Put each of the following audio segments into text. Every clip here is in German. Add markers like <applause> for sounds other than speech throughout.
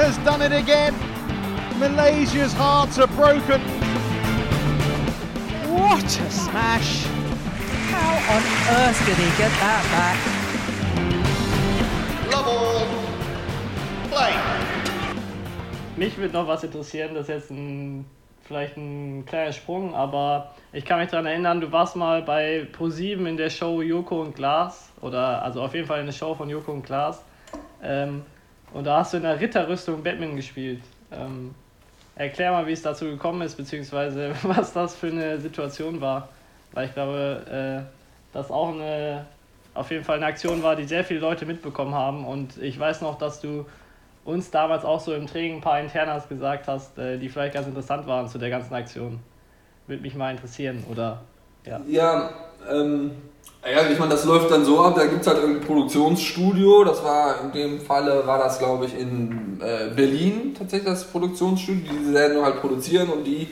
has done it again. Malaysia's hearts are broken. What a smash! How on earth did he get that back? Level. Play. Mich würde noch was interessieren, das ist jetzt ein, vielleicht ein kleiner Sprung, aber ich kann mich daran erinnern, du warst mal bei ProSieben in der Show Joko und Glas, oder also auf jeden Fall in der Show von Joko und Glas. Ähm, und da hast du in der Ritterrüstung Batman gespielt. Ähm, erklär mal, wie es dazu gekommen ist, beziehungsweise <laughs> was das für eine Situation war. Weil ich glaube, äh, das auch eine, auf jeden Fall eine Aktion war, die sehr viele Leute mitbekommen haben. Und ich weiß noch, dass du uns damals auch so im Training ein paar Internas gesagt hast, äh, die vielleicht ganz interessant waren zu der ganzen Aktion. Würde mich mal interessieren, oder? Ja, ja ähm, ja, ich meine, das läuft dann so ab, da gibt es halt irgendein Produktionsstudio, das war in dem Falle, war das glaube ich in äh, Berlin tatsächlich das Produktionsstudio, die werden halt produzieren und die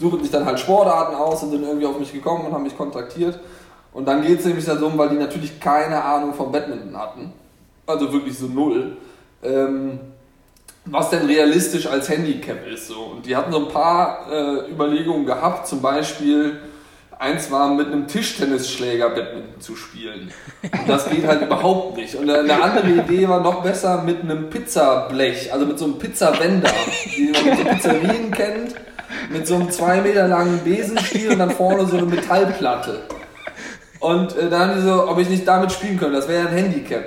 suchen sich dann halt Sportarten aus und sind irgendwie auf mich gekommen und haben mich kontaktiert. Und dann geht es nämlich darum, weil die natürlich keine Ahnung vom Badminton hatten, also wirklich so null, ähm, was denn realistisch als Handicap ist. So. Und die hatten so ein paar äh, Überlegungen gehabt, zum Beispiel eins war mit einem Tischtennisschläger Badminton zu spielen. Und das geht halt überhaupt nicht. Und eine andere Idee war noch besser mit einem Pizzablech, also mit so einem Pizzawender, die man so Pizzerien kennt, mit so einem zwei Meter langen Besenstiel und dann vorne so eine Metallplatte. Und äh, dann haben die so, ob ich nicht damit spielen könnte, das wäre ja ein Handicap.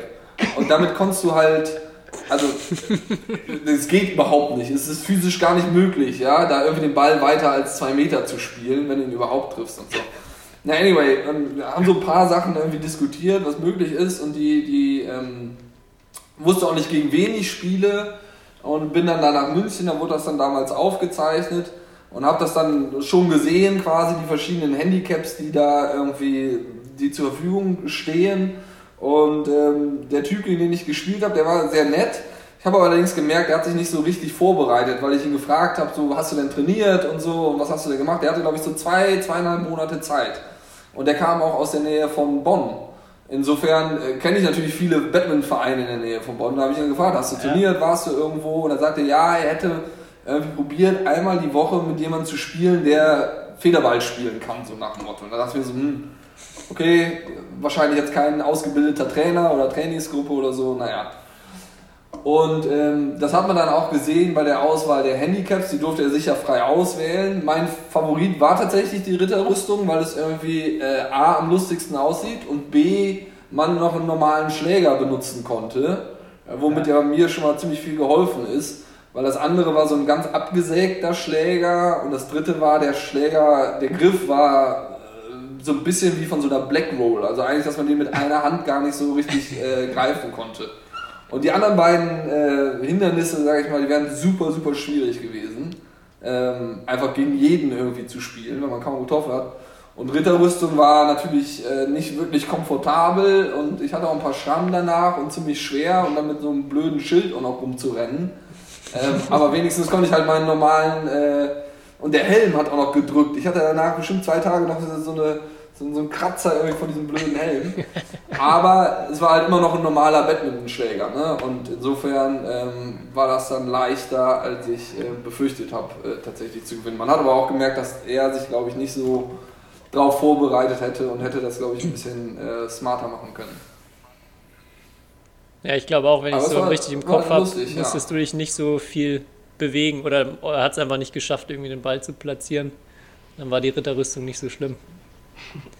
Und damit konntest du halt also es geht überhaupt nicht. Es ist physisch gar nicht möglich, ja, da irgendwie den Ball weiter als zwei Meter zu spielen, wenn du ihn überhaupt triffst und so. Na anyway, wir haben so ein paar Sachen irgendwie diskutiert, was möglich ist und die, die ähm, wusste auch nicht gegen wen ich spiele und bin dann da nach München, da wurde das dann damals aufgezeichnet und habe das dann schon gesehen, quasi die verschiedenen Handicaps, die da irgendwie die zur Verfügung stehen und ähm, der Typ, gegen den ich gespielt habe, der war sehr nett. Ich habe allerdings gemerkt, er hat sich nicht so richtig vorbereitet, weil ich ihn gefragt habe, so, hast du denn trainiert und so, und was hast du denn gemacht? Der hatte, glaube ich, so zwei, zweieinhalb Monate Zeit. Und der kam auch aus der Nähe von Bonn. Insofern äh, kenne ich natürlich viele Badminton-Vereine in der Nähe von Bonn. Da habe ich ihn gefragt, hast du trainiert, warst du irgendwo? Und er sagte, ja, er hätte irgendwie probiert, einmal die Woche mit jemandem zu spielen, der Federball spielen kann, so nach dem Motto. Und da dachte ich mir so, hm, okay, wahrscheinlich jetzt kein ausgebildeter Trainer oder Trainingsgruppe oder so, naja. Und ähm, das hat man dann auch gesehen bei der Auswahl der Handicaps, die durfte er sicher frei auswählen. Mein Favorit war tatsächlich die Ritterrüstung, weil es irgendwie äh, A am lustigsten aussieht und B man noch einen normalen Schläger benutzen konnte, äh, womit ja mir schon mal ziemlich viel geholfen ist. Weil das andere war so ein ganz abgesägter Schläger und das dritte war der Schläger, der Griff war so ein bisschen wie von so einer Black Roll. Also eigentlich, dass man den mit einer Hand gar nicht so richtig äh, greifen konnte. Und die anderen beiden äh, Hindernisse, sage ich mal, die wären super, super schwierig gewesen. Ähm, einfach gegen jeden irgendwie zu spielen, wenn man kaum getroffen hat. Und Ritterrüstung war natürlich äh, nicht wirklich komfortabel und ich hatte auch ein paar Schrammen danach und ziemlich schwer und dann mit so einem blöden Schild auch noch rumzurennen. Ähm, aber wenigstens konnte ich halt meinen normalen äh, und der Helm hat auch noch gedrückt. Ich hatte danach bestimmt zwei Tage noch so eine so, so ein Kratzer irgendwie von diesem blöden Helm. Aber es war halt immer noch ein normaler Badmintonschläger. Ne? Und insofern ähm, war das dann leichter, als ich äh, befürchtet habe, äh, tatsächlich zu gewinnen. Man hat aber auch gemerkt, dass er sich, glaube ich, nicht so darauf vorbereitet hätte und hätte das, glaube ich, ein bisschen äh, smarter machen können. Ja, ich glaube auch, wenn ich so war, richtig im Kopf habe, musstest ja. du dich nicht so viel bewegen oder er hat es einfach nicht geschafft, irgendwie den Ball zu platzieren. Dann war die Ritterrüstung nicht so schlimm. <laughs>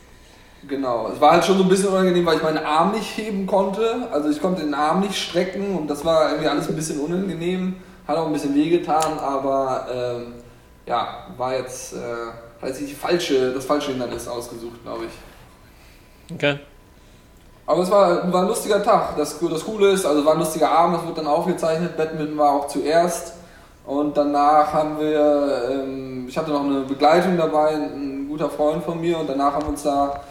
Genau, es war halt schon so ein bisschen unangenehm, weil ich meinen Arm nicht heben konnte. Also ich konnte den Arm nicht strecken und das war irgendwie alles ein bisschen unangenehm. Hat auch ein bisschen wehgetan, aber ähm, ja, war jetzt, äh, hat sich die falsche, das falsche Hindernis ausgesucht, glaube ich. Okay. Aber es war, war ein lustiger Tag. Das, das Coole ist, also war ein lustiger Abend, das wird dann aufgezeichnet. Badminton war auch zuerst. Und danach haben wir, ähm, ich hatte noch eine Begleitung dabei, ein guter Freund von mir, und danach haben wir uns da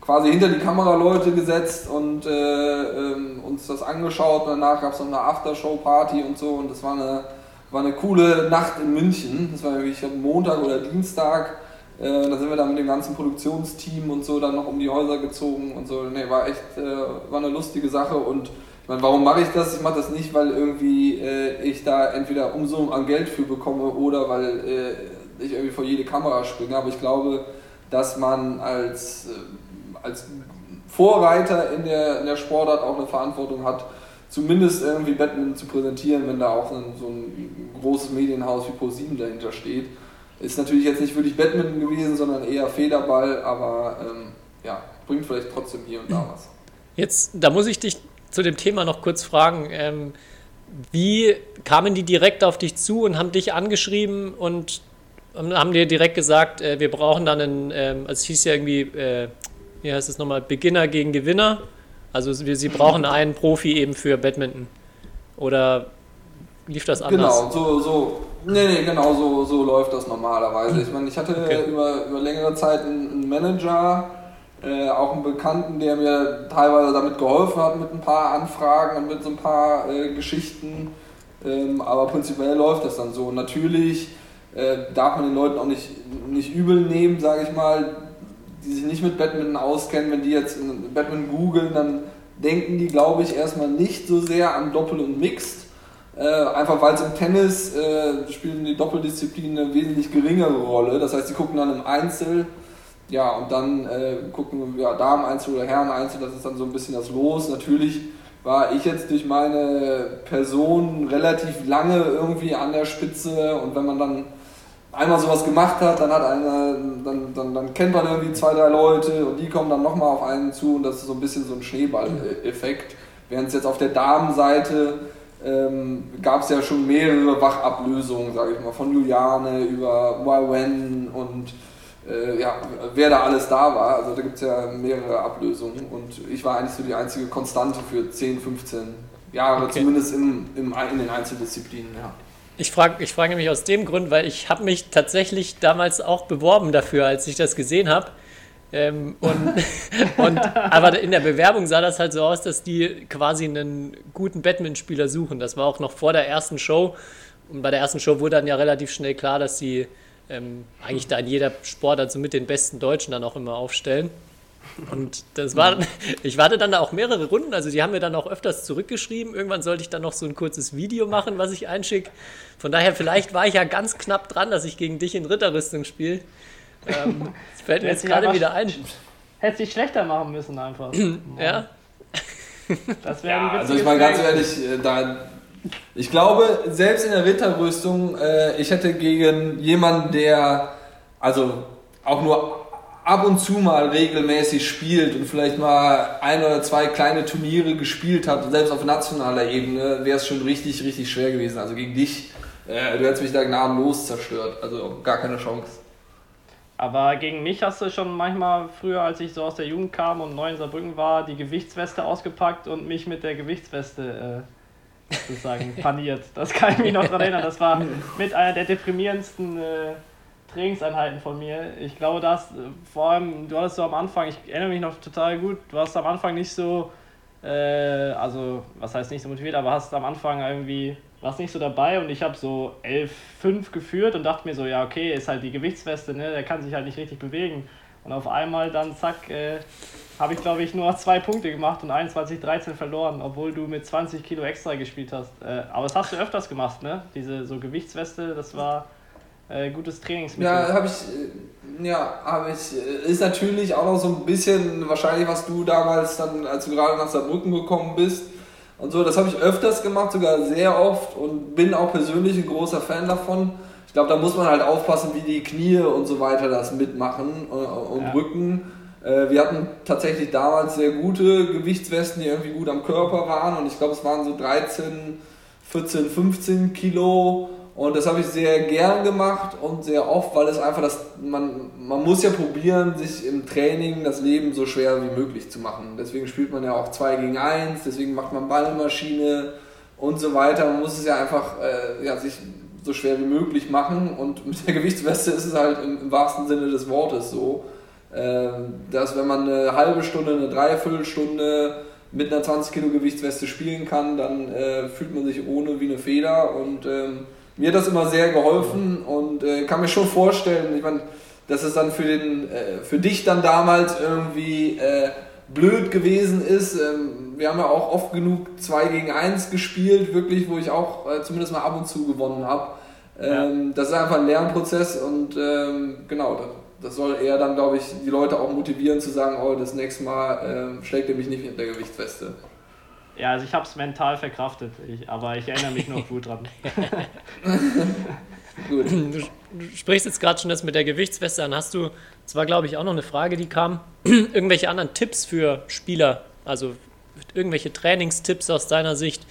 quasi hinter die Kameraleute gesetzt und äh, ähm, uns das angeschaut. Und danach gab es noch eine Aftershow-Party und so, und das war eine, war eine coole Nacht in München. Das war wirklich Montag oder Dienstag. Äh, da sind wir dann mit dem ganzen Produktionsteam und so dann noch um die Häuser gezogen und so. Nee, war echt, äh, war eine lustige Sache und Ich meine, warum mache ich das? Ich mache das nicht, weil irgendwie äh, ich da entweder Umsummen an Geld für bekomme oder weil ich irgendwie vor jede Kamera springe. Aber ich glaube, dass man als, äh, als Vorreiter in der, in der Sportart auch eine Verantwortung hat, zumindest irgendwie Batman zu präsentieren, wenn da auch ein, so ein großes Medienhaus wie Pro7 dahinter steht. Ist natürlich jetzt nicht wirklich Batman gewesen, sondern eher Federball, aber ähm, ja, bringt vielleicht trotzdem hier und da was. Jetzt, da muss ich dich zu dem Thema noch kurz fragen. Ähm, wie kamen die direkt auf dich zu und haben dich angeschrieben und haben dir direkt gesagt, äh, wir brauchen dann einen, ähm, also es hieß ja irgendwie, äh, wie heißt es nochmal, Beginner gegen Gewinner. Also sie, sie brauchen einen Profi eben für Badminton. Oder lief das anders? Genau, so, so, nee, nee, genau so, so läuft das normalerweise. Ich meine, ich hatte okay. über, über längere Zeit einen Manager, äh, auch einen Bekannten, der mir teilweise damit geholfen hat mit ein paar Anfragen und mit so ein paar äh, Geschichten. Ähm, aber prinzipiell läuft das dann so. Natürlich äh, darf man den Leuten auch nicht, nicht übel nehmen, sage ich mal, die sich nicht mit Badminton auskennen. Wenn die jetzt Badminton googeln, dann denken die, glaube ich, erstmal nicht so sehr an Doppel und Mixed. Äh, einfach weil es im Tennis äh, spielen die Doppeldisziplinen eine wesentlich geringere Rolle. Das heißt, sie gucken dann im Einzel ja, und dann äh, gucken wir ja, Damen-Einzel oder Herren-Einzel, das ist dann so ein bisschen das Los. Natürlich war ich jetzt durch meine Person relativ lange irgendwie an der Spitze und wenn man dann einmal sowas gemacht hat, dann hat einer, dann, dann, dann kennt man irgendwie zwei, drei Leute und die kommen dann nochmal auf einen zu und das ist so ein bisschen so ein Schneeball-Effekt. Während es jetzt auf der Damenseite ähm, gab es ja schon mehrere Wachablösungen, sage ich mal, von Juliane über Wen und äh, ja, wer da alles da war. Also da gibt es ja mehrere Ablösungen und ich war eigentlich so die einzige Konstante für 10, 15 Jahre, okay. zumindest im, im, in den Einzeldisziplinen. Ja. Ich frage ich frag nämlich aus dem Grund, weil ich habe mich tatsächlich damals auch beworben dafür, als ich das gesehen habe. Ähm, und, <laughs> und, aber in der Bewerbung sah das halt so aus, dass die quasi einen guten Batman-Spieler suchen. Das war auch noch vor der ersten Show. Und bei der ersten Show wurde dann ja relativ schnell klar, dass sie ähm, eigentlich da in jeder Sportart so mit den besten Deutschen dann auch immer aufstellen. Und das war, ich warte dann da auch mehrere Runden, also die haben mir dann auch öfters zurückgeschrieben. Irgendwann sollte ich dann noch so ein kurzes Video machen, was ich einschicke. Von daher, vielleicht war ich ja ganz knapp dran, dass ich gegen dich in Ritterrüstung spiele. Ähm, das fällt mir jetzt gerade wieder ein. Hätte sich schlechter machen müssen einfach. ja. Das wäre ja, Also ich mal ganz ehrlich, äh, da, ich glaube, selbst in der Ritterrüstung, äh, ich hätte gegen jemanden, der also auch nur ab und zu mal regelmäßig spielt und vielleicht mal ein oder zwei kleine Turniere gespielt hat, selbst auf nationaler Ebene, wäre es schon richtig, richtig schwer gewesen. Also gegen dich, äh, du hättest mich da gnadenlos zerstört. Also gar keine Chance. Aber gegen mich hast du schon manchmal früher, als ich so aus der Jugend kam und neu in Saarbrücken war, die Gewichtsweste ausgepackt und mich mit der Gewichtsweste äh, sozusagen <laughs> paniert. Das kann ich mich noch daran erinnern. Das war mit einer der deprimierendsten äh, Trainingseinheiten von mir. Ich glaube, dass vor allem, du hattest so am Anfang, ich erinnere mich noch total gut, du hast am Anfang nicht so, äh, also was heißt nicht so motiviert, aber hast am Anfang irgendwie, warst nicht so dabei und ich habe so 11,5 geführt und dachte mir so, ja okay, ist halt die Gewichtsweste, ne, der kann sich halt nicht richtig bewegen. Und auf einmal dann, zack, äh, habe ich glaube ich nur zwei Punkte gemacht und 21, 13 verloren, obwohl du mit 20 Kilo extra gespielt hast. Äh, aber das hast du öfters gemacht, ne? Diese so Gewichtsweste, das war äh, gutes Trainingsmittel. Ja, habe ich, äh, ja, habe ich, äh, ist natürlich auch noch so ein bisschen wahrscheinlich, was du damals dann, als du gerade nach Saarbrücken gekommen bist und so, das habe ich öfters gemacht, sogar sehr oft und bin auch persönlich ein großer Fan davon. Ich glaube, da muss man halt aufpassen, wie die Knie und so weiter das mitmachen äh, und ja. Rücken. Wir hatten tatsächlich damals sehr gute Gewichtswesten, die irgendwie gut am Körper waren und ich glaube, es waren so 13, 14, 15 Kilo und das habe ich sehr gern gemacht und sehr oft, weil es einfach das, man, man muss ja probieren, sich im Training das Leben so schwer wie möglich zu machen. Deswegen spielt man ja auch 2 gegen 1, deswegen macht man Ballmaschine und so weiter. Man muss es ja einfach äh, ja, sich so schwer wie möglich machen und mit der Gewichtsweste ist es halt im, im wahrsten Sinne des Wortes so, äh, dass wenn man eine halbe Stunde, eine Dreiviertelstunde mit einer 20 Kilo Gewichtsweste spielen kann, dann äh, fühlt man sich ohne wie eine Feder und ähm, mir hat das immer sehr geholfen und äh, kann mir schon vorstellen, ich meine, dass es dann für, den, äh, für dich dann damals irgendwie äh, blöd gewesen ist. Ähm, wir haben ja auch oft genug 2 gegen 1 gespielt, wirklich, wo ich auch äh, zumindest mal ab und zu gewonnen habe. Ähm, Das ist einfach ein Lernprozess und ähm, genau, das, das soll eher dann, glaube ich, die Leute auch motivieren zu sagen, oh, das nächste Mal ähm, schlägt er mich nicht mit der Gewichtsweste. Ja, also ich habe es mental verkraftet, ich, aber ich erinnere mich noch gut dran. <laughs> Gut. Du, du sprichst jetzt gerade schon das mit der Gewichtsweste an. Hast du, das war glaube ich auch noch eine Frage, die kam, <clears throat> irgendwelche anderen Tipps für Spieler, also irgendwelche Trainingstipps aus deiner Sicht,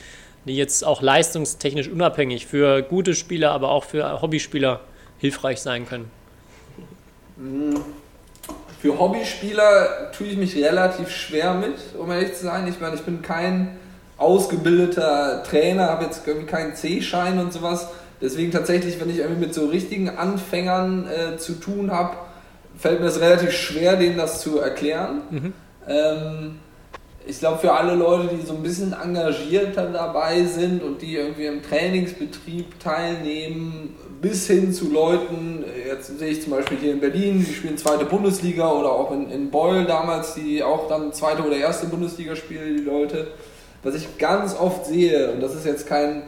die jetzt auch leistungstechnisch unabhängig für gute Spieler, aber auch für Hobbyspieler hilfreich sein können? Für Hobbyspieler tue ich mich relativ schwer mit, um ehrlich zu sein. Ich meine, ich bin kein ausgebildeter Trainer, habe jetzt irgendwie keinen C-Schein und sowas. Deswegen tatsächlich, wenn ich irgendwie mit so richtigen Anfängern äh, zu tun habe, fällt mir es relativ schwer, denen das zu erklären. Ähm, ich glaube, für alle Leute, die so ein bisschen engagierter dabei sind und die irgendwie im Trainingsbetrieb teilnehmen, bis hin zu Leuten, jetzt sehe ich zum Beispiel hier in Berlin, die spielen zweite Bundesliga oder auch in, in Beul damals, die auch dann zweite oder erste Bundesliga spielen, die Leute. Was ich ganz oft sehe, und das ist jetzt kein,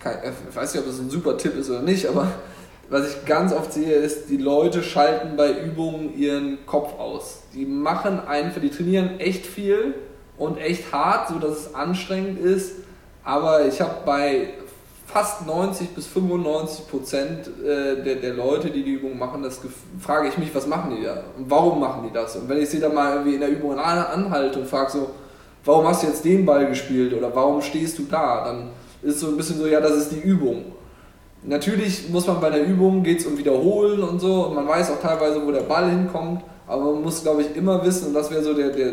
kein ich weiß nicht, ob das ein super Tipp ist oder nicht, aber was ich ganz oft sehe, ist, die Leute schalten bei Übungen ihren Kopf aus. Die machen einfach, die trainieren echt viel und echt hart, sodass es anstrengend ist. Aber ich habe bei fast 90 bis 95 Prozent äh, der, der Leute, die die Übung machen, das frage ich mich, was machen die da? Und warum machen die das? Und wenn ich sie dann mal irgendwie in der Übung an- anhalte und frage so, warum hast du jetzt den Ball gespielt oder warum stehst du da? Dann ist so ein bisschen so, ja, das ist die Übung. Natürlich muss man bei der Übung, geht es um Wiederholen und so, und man weiß auch teilweise, wo der Ball hinkommt, aber man muss, glaube ich, immer wissen, und das wäre so der, der,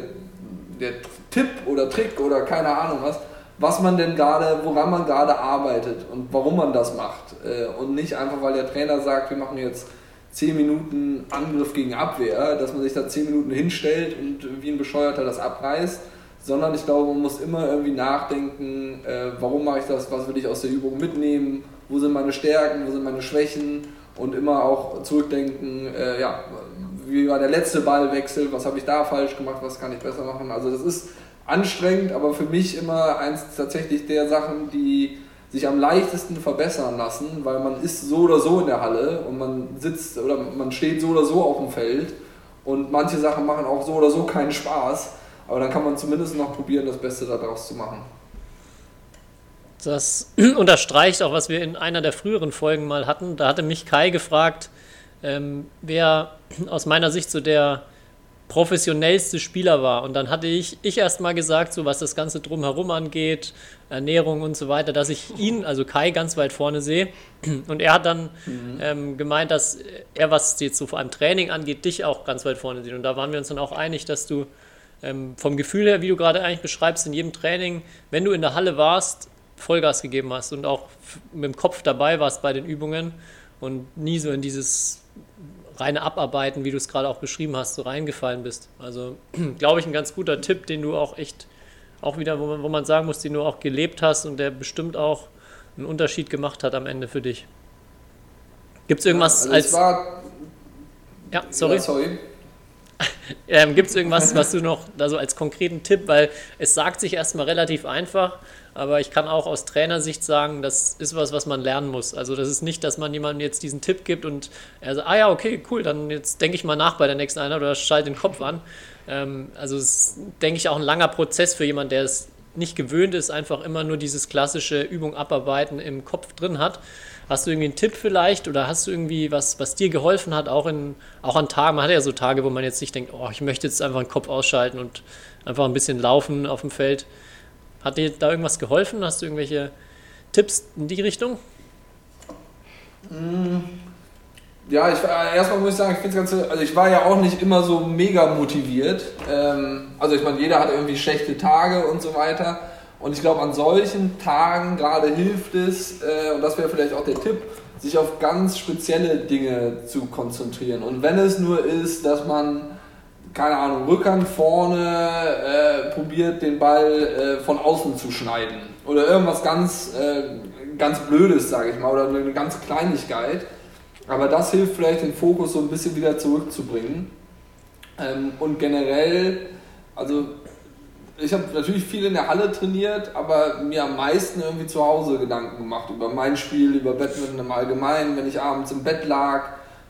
der Tipp oder Trick oder keine Ahnung was, was man denn gerade, woran man gerade arbeitet und warum man das macht. Äh, Und nicht einfach, weil der Trainer sagt, wir machen jetzt 10 Minuten Angriff gegen Abwehr, dass man sich da 10 Minuten hinstellt und wie ein Bescheuerter das abreißt, sondern ich glaube, man muss immer irgendwie nachdenken, äh, warum mache ich das, was will ich aus der Übung mitnehmen, wo sind meine Stärken, wo sind meine Schwächen und immer auch zurückdenken, äh, ja, wie war der letzte Ballwechsel, was habe ich da falsch gemacht, was kann ich besser machen. Also das ist anstrengend, aber für mich immer eins tatsächlich der Sachen, die sich am leichtesten verbessern lassen, weil man ist so oder so in der Halle und man sitzt oder man steht so oder so auf dem Feld und manche Sachen machen auch so oder so keinen Spaß, aber dann kann man zumindest noch probieren, das Beste daraus zu machen. Das <clears throat> unterstreicht auch, was wir in einer der früheren Folgen mal hatten. Da hatte mich Kai gefragt, ähm, wer aus meiner Sicht so der professionellste Spieler war. Und dann hatte ich, ich erst mal gesagt, so was das Ganze drumherum angeht, Ernährung und so weiter, dass ich ihn, also Kai, ganz weit vorne sehe. Und er hat dann ähm, gemeint, dass er, was jetzt so vor allem Training angeht, dich auch ganz weit vorne sieht. Und da waren wir uns dann auch einig, dass du ähm, vom Gefühl her, wie du gerade eigentlich beschreibst, in jedem Training, wenn du in der Halle warst, Vollgas gegeben hast und auch mit dem Kopf dabei warst bei den Übungen und nie so in dieses reine Abarbeiten, wie du es gerade auch beschrieben hast, so reingefallen bist. Also, <clears throat> glaube ich, ein ganz guter Tipp, den du auch echt, auch wieder, wo man, wo man sagen muss, den du auch gelebt hast und der bestimmt auch einen Unterschied gemacht hat am Ende für dich. Gibt es irgendwas Also als. war, ja, sorry. Ja, sorry. <laughs> Ähm, Gibt es irgendwas, was du noch also als konkreten Tipp, weil es sagt sich erstmal relativ einfach, aber ich kann auch aus Trainersicht sagen, das ist was, was man lernen muss. Also das ist nicht, dass man jemandem jetzt diesen Tipp gibt und er sagt, ah ja, okay, cool, dann jetzt denke ich mal nach bei der nächsten Einheit oder schalte den Kopf an. Ähm, also es ist, denke ich, auch ein langer Prozess für jemanden, der es nicht gewöhnt ist, einfach immer nur dieses klassische Übung abarbeiten im Kopf drin hat. Hast du irgendwie einen Tipp vielleicht oder hast du irgendwie was, was dir geholfen hat, auch, in, auch an Tagen? Man hat ja so Tage, wo man jetzt nicht denkt, oh, ich möchte jetzt einfach den Kopf ausschalten und einfach ein bisschen laufen auf dem Feld. Hat dir da irgendwas geholfen? Hast du irgendwelche Tipps in die Richtung? Ja, ich, äh, erstmal muss ich sagen, ich finde ganze, also ich war ja auch nicht immer so mega motiviert. Ähm, also ich meine, jeder hat irgendwie schlechte Tage und so weiter. Und ich glaube, an solchen Tagen gerade hilft es, äh, und das wäre vielleicht auch der Tipp, sich auf ganz spezielle Dinge zu konzentrieren. Und wenn es nur ist, dass man, keine Ahnung, Rückhand vorne äh, probiert, den Ball äh, von außen zu schneiden. Oder irgendwas ganz, äh, ganz Blödes, sage ich mal, oder eine ganze Kleinigkeit. Aber das hilft vielleicht, den Fokus so ein bisschen wieder zurückzubringen. Ähm, und generell Also ich habe natürlich viel in der Halle trainiert, aber mir am meisten irgendwie zu Hause Gedanken gemacht über mein Spiel, über Badminton im Allgemeinen, wenn ich abends im Bett lag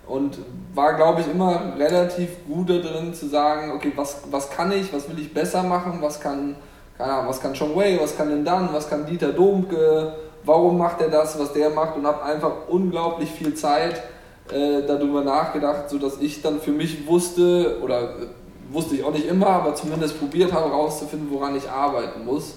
und war, glaube ich, immer relativ gut darin zu sagen, okay, was, was kann ich, was will ich besser machen, was kann, keine Ahnung, was kann Chong Wei, was kann denn dann, was kann Dieter Domke, warum macht er das, was der macht und habe einfach unglaublich viel Zeit äh, darüber nachgedacht, sodass ich dann für mich wusste, oder äh, wusste ich auch nicht immer, aber zumindest probiert habe herauszufinden, woran ich arbeiten muss.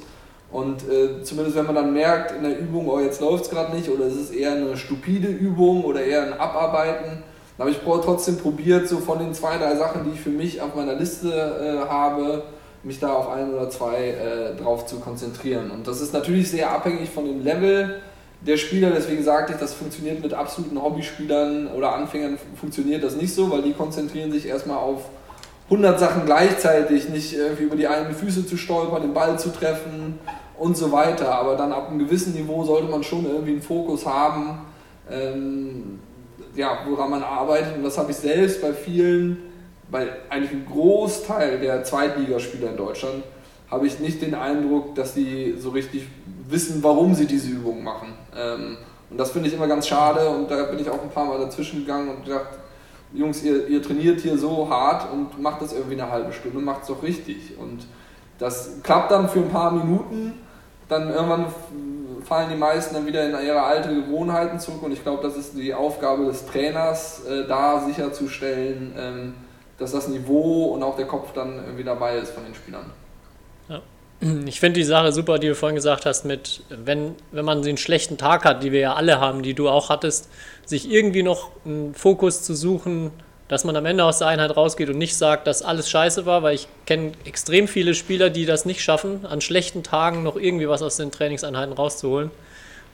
Und äh, zumindest wenn man dann merkt in der Übung, oh jetzt läuft es gerade nicht oder es ist eher eine stupide Übung oder eher ein Abarbeiten, dann habe ich trotzdem probiert, so von den zwei, drei Sachen, die ich für mich auf meiner Liste äh, habe, mich da auf ein oder zwei äh, drauf zu konzentrieren. Und das ist natürlich sehr abhängig von dem Level der Spieler, deswegen sagte ich, das funktioniert mit absoluten Hobbyspielern oder Anfängern funktioniert das nicht so, weil die konzentrieren sich erstmal auf 100 Sachen gleichzeitig, nicht irgendwie über die eigenen Füße zu stolpern, den Ball zu treffen und so weiter. Aber dann ab einem gewissen Niveau sollte man schon irgendwie einen Fokus haben, ähm, ja, woran man arbeitet. Und das habe ich selbst bei vielen, bei eigentlich einem Großteil der Zweitligaspieler in Deutschland, habe ich nicht den Eindruck, dass sie so richtig wissen, warum sie diese Übungen machen. Ähm, und das finde ich immer ganz schade und da bin ich auch ein paar Mal dazwischen gegangen und gedacht, Jungs, ihr, ihr trainiert hier so hart und macht das irgendwie eine halbe Stunde, macht es doch richtig. Und das klappt dann für ein paar Minuten, dann irgendwann fallen die meisten dann wieder in ihre alte Gewohnheiten zurück und ich glaube, das ist die Aufgabe des Trainers, äh, da sicherzustellen, ähm, dass das Niveau und auch der Kopf dann irgendwie dabei ist von den Spielern. Ich finde die Sache super, die du vorhin gesagt hast, mit, wenn, wenn man den schlechten Tag hat, die wir ja alle haben, die du auch hattest, sich irgendwie noch einen Fokus zu suchen, dass man am Ende aus der Einheit rausgeht und nicht sagt, dass alles scheiße war, weil ich kenne extrem viele Spieler, die das nicht schaffen, an schlechten Tagen noch irgendwie was aus den Trainingseinheiten rauszuholen.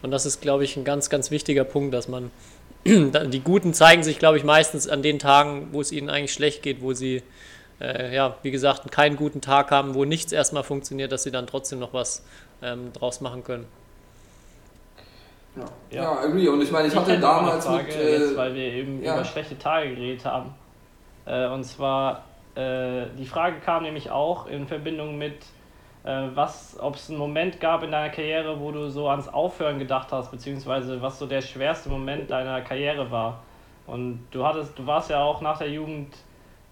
Und das ist, glaube ich, ein ganz, ganz wichtiger Punkt, dass man, <clears throat> die Guten zeigen sich, glaube ich, meistens an den Tagen, wo es ihnen eigentlich schlecht geht, wo sie äh, ja, wie gesagt, keinen guten Tag haben, wo nichts erstmal funktioniert, dass sie dann trotzdem noch was ähm, draus machen können. Ja, ja. ja agree. Und ich meine, ich, ich hatte damals Frage, mit, äh, jetzt, weil wir eben ja. über schlechte Tage geredet haben. Äh, und zwar, äh, die Frage kam nämlich auch in Verbindung mit, äh, was, ob es einen Moment gab in deiner Karriere, wo du so ans Aufhören gedacht hast, beziehungsweise was so der schwerste Moment deiner Karriere war. Und du hattest, du warst ja auch nach der Jugend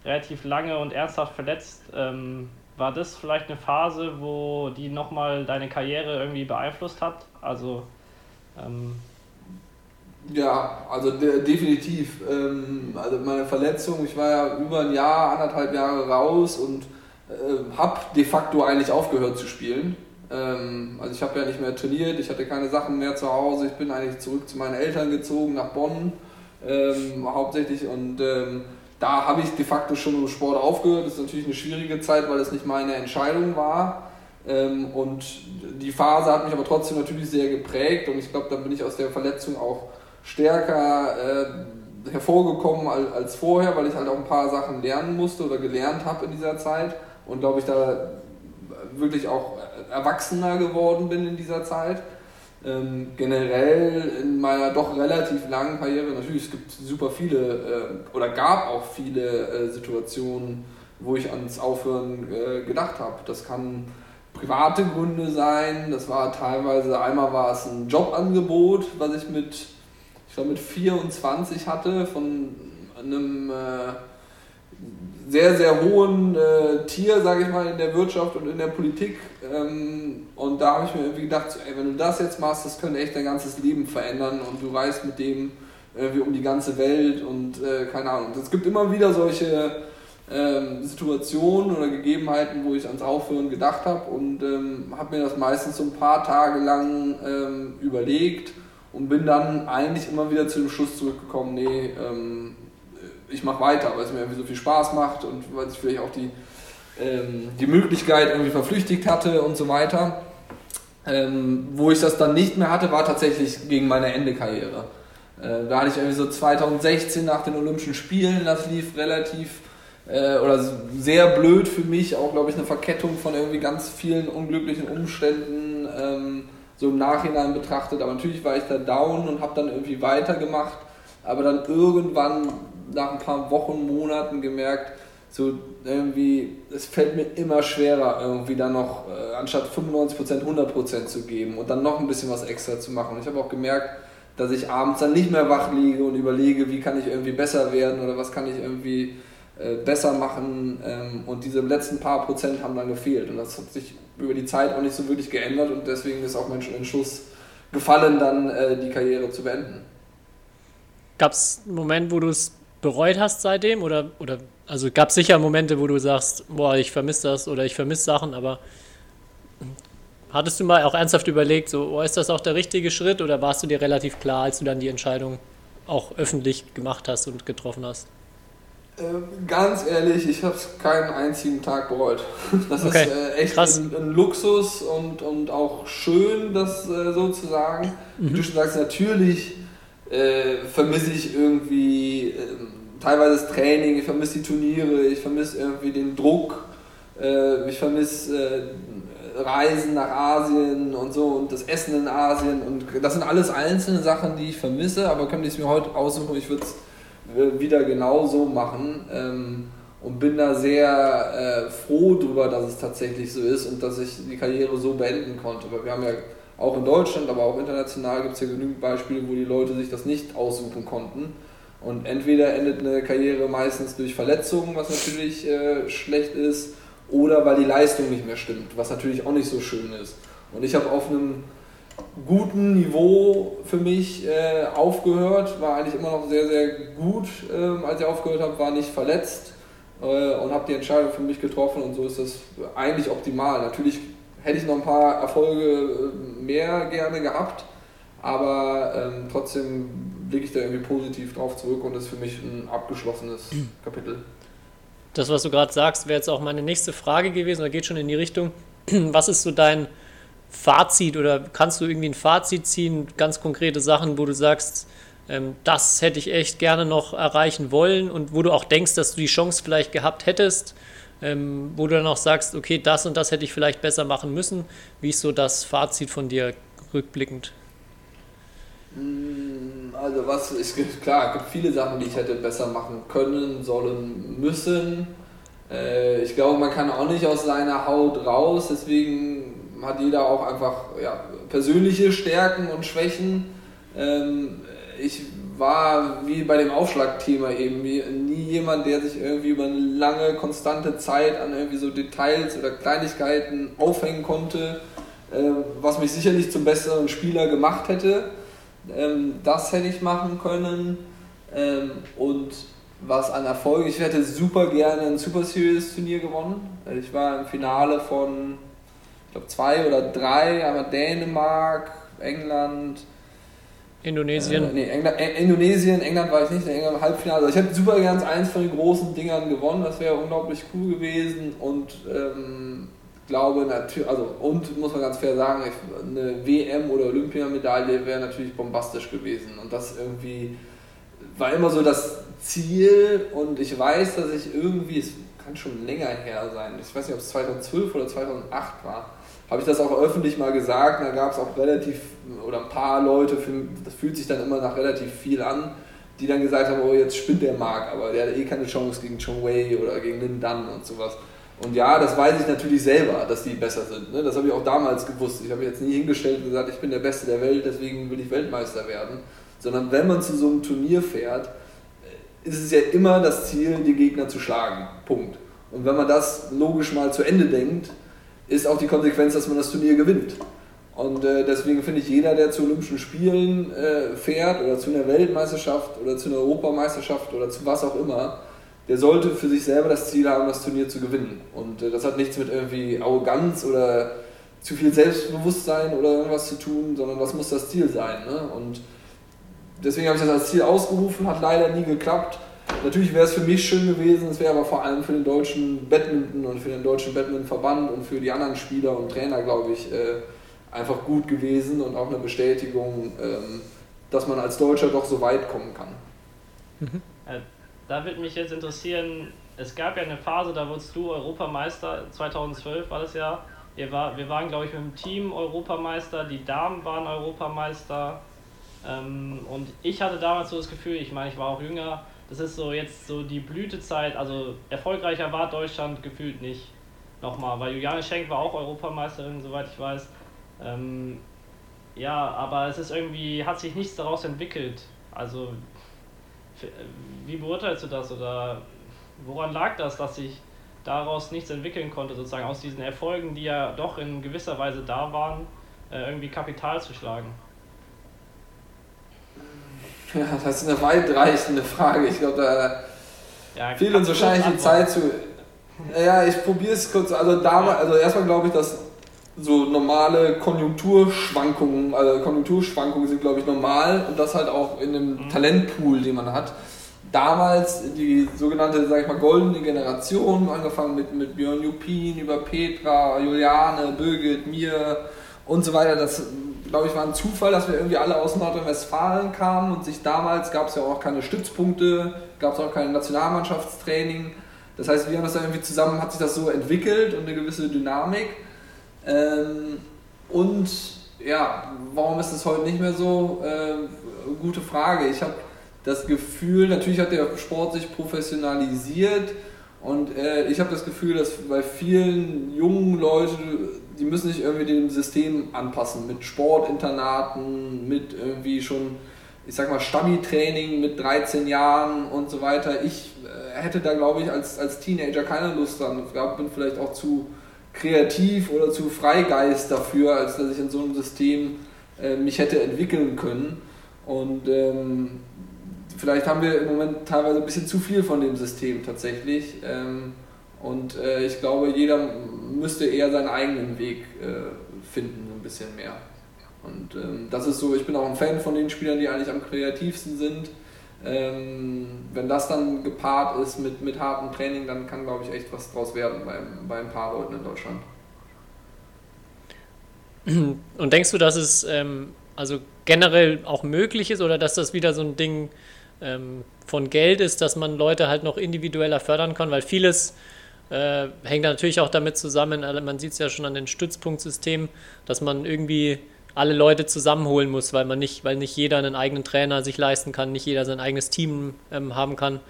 relativ lange und ernsthaft verletzt. Ähm, war das vielleicht eine Phase, wo die nochmal deine Karriere irgendwie beeinflusst hat? Also ähm ja, also de definitiv. Ähm, also meine Verletzung, ich war ja über ein Jahr, anderthalb Jahre raus und äh, habe de facto eigentlich aufgehört zu spielen. Ähm, also ich habe ja nicht mehr trainiert, ich hatte keine Sachen mehr zu Hause, ich bin eigentlich zurück zu meinen Eltern gezogen nach Bonn ähm, hauptsächlich und ähm, da habe ich de facto schon im Sport aufgehört. Das ist natürlich eine schwierige Zeit, weil es nicht meine Entscheidung war. Ähm, und die Phase hat mich aber trotzdem natürlich sehr geprägt und ich glaube, da bin ich aus der Verletzung auch stärker äh, hervorgekommen als, als vorher, weil ich halt auch ein paar Sachen lernen musste oder gelernt habe in dieser Zeit und glaube ich da wirklich auch erwachsener geworden bin in dieser Zeit. Ähm, generell in meiner doch relativ langen Karriere, natürlich es gibt super viele äh, oder gab auch viele äh, Situationen, wo ich ans Aufhören äh, gedacht habe. Das kann private Gründe sein, das war teilweise, einmal war es ein Jobangebot, was ich mit, ich glaube mit 24 hatte von einem äh, sehr, sehr hohen äh, Tier, sage ich mal, in der Wirtschaft und in der Politik. Ähm, und da habe ich mir irgendwie gedacht, ey, wenn du das jetzt machst, das könnte echt dein ganzes Leben verändern und du reist mit dem irgendwie um die ganze Welt und äh, keine Ahnung. Es gibt immer wieder solche ähm, Situationen oder Gegebenheiten, wo ich ans Aufhören gedacht habe und ähm, habe mir das meistens so ein paar Tage lang ähm, überlegt und bin dann eigentlich immer wieder zu dem Schluss zurückgekommen, nee, ähm, ich mache weiter, weil es mir irgendwie so viel Spaß macht und weil ich vielleicht auch die, ähm, die Möglichkeit irgendwie verflüchtigt hatte und so weiter. Ähm, wo ich das dann nicht mehr hatte, war tatsächlich gegen meine Ende-Karriere. Äh, da hatte ich irgendwie so 2016 nach den Olympischen Spielen, das lief relativ äh, oder sehr blöd für mich, auch glaube ich eine Verkettung von irgendwie ganz vielen unglücklichen Umständen, ähm, so im Nachhinein betrachtet. Aber natürlich war ich da down und habe dann irgendwie weitergemacht. Aber dann irgendwann nach ein paar Wochen, Monaten gemerkt, so irgendwie, es fällt mir immer schwerer, irgendwie dann noch äh, anstatt 95% 100% zu geben und dann noch ein bisschen was extra zu machen. Und ich habe auch gemerkt, dass ich abends dann nicht mehr wach liege und überlege, wie kann ich irgendwie besser werden oder was kann ich irgendwie besser machen. Ähm, und diese letzten paar Prozent haben dann gefehlt. Und das hat sich über die Zeit auch nicht so wirklich geändert und deswegen ist auch mein Entschluss gefallen, dann äh, die Karriere zu beenden. Gab es einen Moment, wo du es bereut hast seitdem? Oder, oder also gab es sicher Momente, wo du sagst, boah, ich vermisse das oder ich vermisse Sachen, aber hattest du mal auch ernsthaft überlegt, so, oh, ist das auch der richtige Schritt oder warst du dir relativ klar, als du dann die Entscheidung auch öffentlich gemacht hast und getroffen hast? Äh, ganz ehrlich, ich habe es keinen einzigen Tag bereut. <laughs> Das okay. ist äh, echt ein, ein, Luxus und, und auch schön, das äh, so zu sagen. Mhm. Wie du schon sagst, natürlich äh, vermisse ich irgendwie ähm, teilweise das Training, ich vermisse die Turniere, ich vermisse irgendwie den Druck, äh, ich vermisse äh, Reisen nach Asien und so und das Essen in Asien und das sind alles einzelne Sachen, die ich vermisse, aber könnte ich es mir heute aussuchen, ich würde es wieder genau so machen ähm, und bin da sehr äh, froh drüber, dass es tatsächlich so ist und dass ich die Karriere so beenden konnte, weil wir haben ja auch in Deutschland, aber auch international gibt es ja genügend Beispiele, wo die Leute sich das nicht aussuchen konnten. Und entweder endet eine Karriere meistens durch Verletzungen, was natürlich äh, schlecht ist, oder weil die Leistung nicht mehr stimmt, was natürlich auch nicht so schön ist. Und ich habe auf einem guten Niveau für mich äh, aufgehört, war eigentlich immer noch sehr, sehr gut, äh, als ich aufgehört habe, war nicht verletzt äh, und habe die Entscheidung für mich getroffen und so ist das eigentlich optimal. Natürlich hätte ich noch ein paar Erfolge äh, mehr gerne gehabt, aber ähm, trotzdem blicke ich da irgendwie positiv drauf zurück und das ist für mich ein abgeschlossenes <clears throat> Kapitel. Das, was du gerade sagst, wäre jetzt auch meine nächste Frage gewesen, oder geht schon in die Richtung. <clears throat> Was ist so dein Fazit oder kannst du irgendwie ein Fazit ziehen, ganz konkrete Sachen, wo du sagst, ähm, das hätte ich echt gerne noch erreichen wollen und wo du auch denkst, dass du die Chance vielleicht gehabt hättest, ähm, wo du dann auch sagst, okay, das und das hätte ich vielleicht besser machen müssen. Wie ist so das Fazit von dir rückblickend? Mm, also was ist klar, es gibt viele Sachen, die ich hätte besser machen können, sollen, müssen. Äh, ich glaube, man kann auch nicht aus seiner Haut raus, deswegen hat jeder auch einfach ja, persönliche Stärken und Schwächen. Ähm, ich war wie bei dem Aufschlagthema eben nie jemand, der sich irgendwie über eine lange, konstante Zeit an irgendwie so Details oder Kleinigkeiten aufhängen konnte, äh, was mich sicherlich zum besseren Spieler gemacht hätte. Ähm, das hätte ich machen können. Ähm, und was an Erfolg, ich hätte super gerne ein Super Series Turnier gewonnen. Ich war im Finale von, ich glaube, zwei oder drei, einmal Dänemark, England, Indonesien? Äh, nee, England, Indonesien, England war ich nicht, England Halbfinale. Also ich hätte super gern eins von den großen Dingern gewonnen, das wäre unglaublich cool gewesen und ähm, glaube natürlich, also und muss man ganz fair sagen, eine WM oder Olympiamedaille wäre natürlich bombastisch gewesen und das irgendwie war immer so das Ziel und ich weiß, dass ich irgendwie, es kann schon länger her sein, ich weiß nicht, ob es 2012 oder 2008 war, habe ich das auch öffentlich mal gesagt. Da gab es auch relativ oder ein paar Leute, das fühlt sich dann immer nach relativ viel an, die dann gesagt haben, oh jetzt spinnt der Marc, aber der hat eh keine Chance gegen Chong Wei oder gegen Lin Dan und sowas. Und ja, das weiß ich natürlich selber, dass die besser sind. Ne? Das habe ich auch damals gewusst. Ich habe jetzt nie hingestellt und gesagt, ich bin der Beste der Welt, deswegen will ich Weltmeister werden. Sondern wenn man zu so einem Turnier fährt, ist es ja immer das Ziel, die Gegner zu schlagen. Punkt. Und wenn man das logisch mal zu Ende denkt, ist auch die Konsequenz, dass man das Turnier gewinnt. Und äh, deswegen finde ich, jeder, der zu Olympischen Spielen äh, fährt oder zu einer Weltmeisterschaft oder zu einer Europameisterschaft oder zu was auch immer, der sollte für sich selber das Ziel haben, das Turnier zu gewinnen. Und äh, das hat nichts mit irgendwie Arroganz oder zu viel Selbstbewusstsein oder irgendwas zu tun, sondern was muss das Ziel sein. Ne? Und deswegen habe ich das als Ziel ausgerufen, hat leider nie geklappt. Natürlich wäre es für mich schön gewesen, es wäre aber vor allem für den deutschen Badminton und für den deutschen Badmintonverband und für die anderen Spieler und Trainer, glaube ich, äh, einfach gut gewesen und auch eine Bestätigung, ähm, dass man als Deutscher doch so weit kommen kann. Mhm. Äh, da würde mich jetzt interessieren, es gab ja eine Phase, da wurdest du Europameister, 2012 war das ja. Wir, war, wir waren, glaube ich, mit dem Team Europameister, die Damen waren Europameister. Ähm, und ich hatte damals so das Gefühl, ich meine, ich war auch jünger, das ist so jetzt so die Blütezeit, also erfolgreicher war Deutschland gefühlt nicht nochmal, weil Juliane Schenk war auch Europameisterin, soweit ich weiß. Ähm, ja, aber es ist irgendwie, hat sich nichts daraus entwickelt. Also, wie beurteilst du das oder woran lag das, dass sich daraus nichts entwickeln konnte, sozusagen aus diesen Erfolgen, die ja doch in gewisser Weise da waren, äh, irgendwie Kapital zu schlagen? Ja, das ist eine weitreichende Frage. Ich glaube, da ja, fehlt uns wahrscheinlich die Zeit zu. Ja, ich probiere es kurz. Also, damals, also erstmal glaube ich, dass so normale Konjunkturschwankungen, also Konjunkturschwankungen sind, glaube ich, normal und das halt auch in einem mhm. Talentpool, den man hat. Damals die sogenannte, sag ich mal, goldene Generation, angefangen mit, mit Björn Jupin, über Petra, Juliane, Birgit, mir und so weiter. Das, glaube ich, war ein Zufall, dass wir irgendwie alle aus Nordrhein-Westfalen kamen und sich damals gab es ja auch keine Stützpunkte, gab es auch kein Nationalmannschaftstraining. Das heißt, wir haben das dann irgendwie zusammen, hat sich das so entwickelt und eine gewisse Dynamik. Ähm, und ja, warum ist es heute nicht mehr so? Äh, gute Frage. Ich habe das Gefühl, natürlich hat der Sport sich professionalisiert und äh, ich habe das Gefühl, dass bei vielen jungen Leuten, die müssen sich irgendwie dem System anpassen, mit Sportinternaten, mit irgendwie schon, ich sag mal, Stabi-Training mit 13 Jahren und so weiter. Ich äh, hätte da, glaube ich, als, als Teenager keine Lust dran. Ich bin vielleicht auch zu kreativ oder zu Freigeist dafür, als dass ich in so einem System äh, mich hätte entwickeln können. Und ähm, vielleicht haben wir im Moment teilweise ein bisschen zu viel von dem System tatsächlich. Ähm, und äh, ich glaube, jeder müsste eher seinen eigenen Weg äh, finden, ein bisschen mehr. Und ähm, das ist so, ich bin auch ein Fan von den Spielern, die eigentlich am kreativsten sind. Ähm, wenn das dann gepaart ist mit, mit hartem Training, dann kann, glaube ich, echt was draus werden bei, bei ein paar Leuten in Deutschland. Und denkst du, dass es ähm, also generell auch möglich ist oder dass das wieder so ein Ding ähm, von Geld ist, dass man Leute halt noch individueller fördern kann, weil vieles äh, hängt natürlich auch damit zusammen, man sieht es ja schon an den Stützpunktsystemen, dass man irgendwie alle Leute zusammenholen muss, weil man nicht, weil nicht jeder einen eigenen Trainer sich leisten kann, nicht jeder sein eigenes Team ähm, haben kann.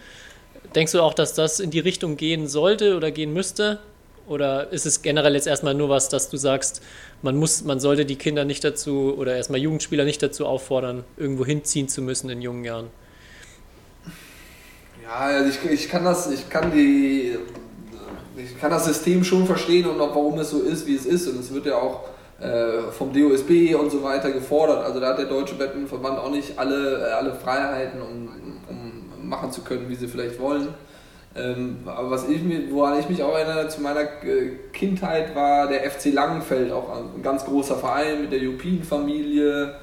Denkst du auch, dass das in die Richtung gehen sollte oder gehen müsste? Oder ist es generell jetzt erstmal nur was, dass du sagst, man muss, man sollte die Kinder nicht dazu oder erstmal Jugendspieler nicht dazu auffordern, irgendwo hinziehen zu müssen in jungen Jahren? Ja, also ich, ich kann das, ich kann die, ich kann das System schon verstehen und auch warum es so ist, wie es ist. Und es wird ja auch äh, vom DOSB und so weiter gefordert. Also da hat der Deutsche Badmintonverband auch nicht alle, äh, alle Freiheiten, um, um machen zu können, wie sie vielleicht wollen. Ähm, aber was ich mir, woran ich mich auch erinnere zu meiner äh, Kindheit, war der FC Langenfeld, auch ein ganz großer Verein mit der Jupin-Familie